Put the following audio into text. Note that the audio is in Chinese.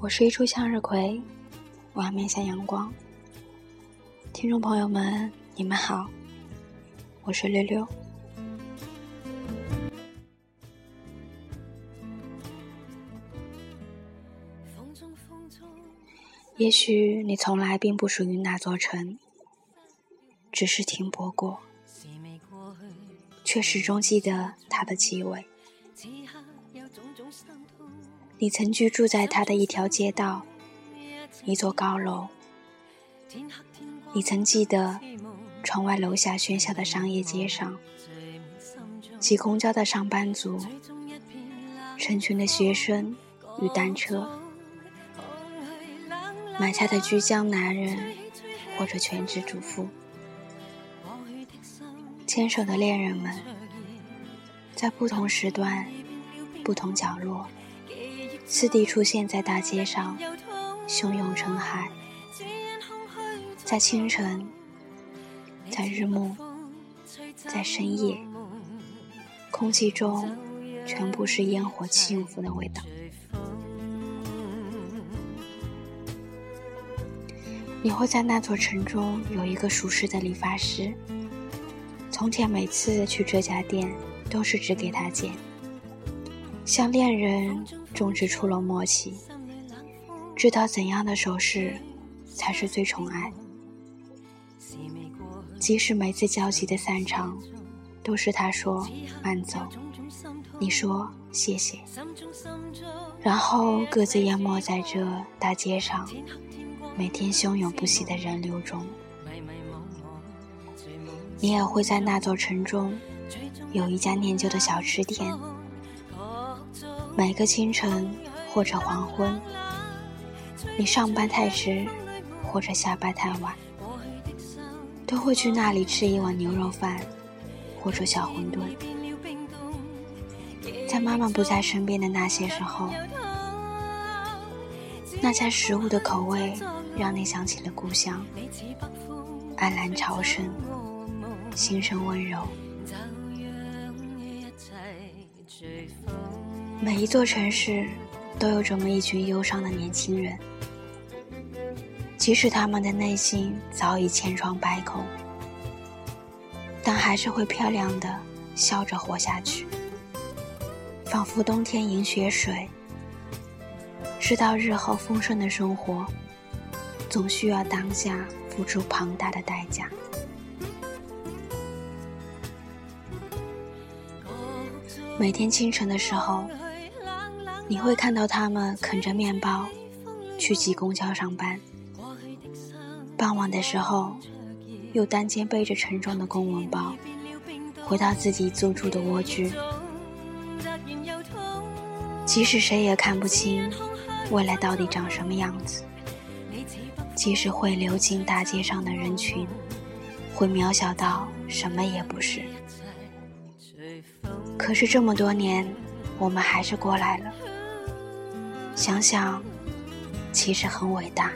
我是一株向日葵，我要面向阳光。听众朋友们，你们好，我是六六。也许你从来并不属于那座城，只是停泊过，却始终记得它的气味。你曾居住在他的一条街道，一座高楼。你曾记得窗外楼下喧嚣的商业街上，挤公交的上班族，成群的学生与单车，买菜的居家男人或者全职主妇，牵手的恋人们，在不同时段、不同角落。次第出现在大街上，汹涌成海。在清晨，在日暮，在深夜，空气中全部是烟火幸福的味道。你会在那座城中有一个熟识的理发师。从前每次去这家店，都是只给他剪。像恋人终是出了默契，知道怎样的手势才是最宠爱。即使每次焦急的散场，都是他说慢走，你说谢谢，然后各自淹没在这大街上每天汹涌不息的人流中。你也会在那座城中有一家念旧的小吃店。每个清晨或者黄昏，你上班太迟或者下班太晚，都会去那里吃一碗牛肉饭或者小馄饨。在妈妈不在身边的那些时候，那家食物的口味让你想起了故乡，安澜潮生，心生温柔。每一座城市都有这么一群忧伤的年轻人，即使他们的内心早已千疮百孔，但还是会漂亮的笑着活下去，仿佛冬天饮雪水，知道日后丰盛的生活总需要当下付出庞大的代价。每天清晨的时候。你会看到他们啃着面包去挤公交上班，傍晚的时候又单肩背着沉重的公文包回到自己租住的蜗居。即使谁也看不清未来到底长什么样子，即使会流进大街上的人群会渺小到什么也不是，可是这么多年，我们还是过来了。想想，其实很伟大。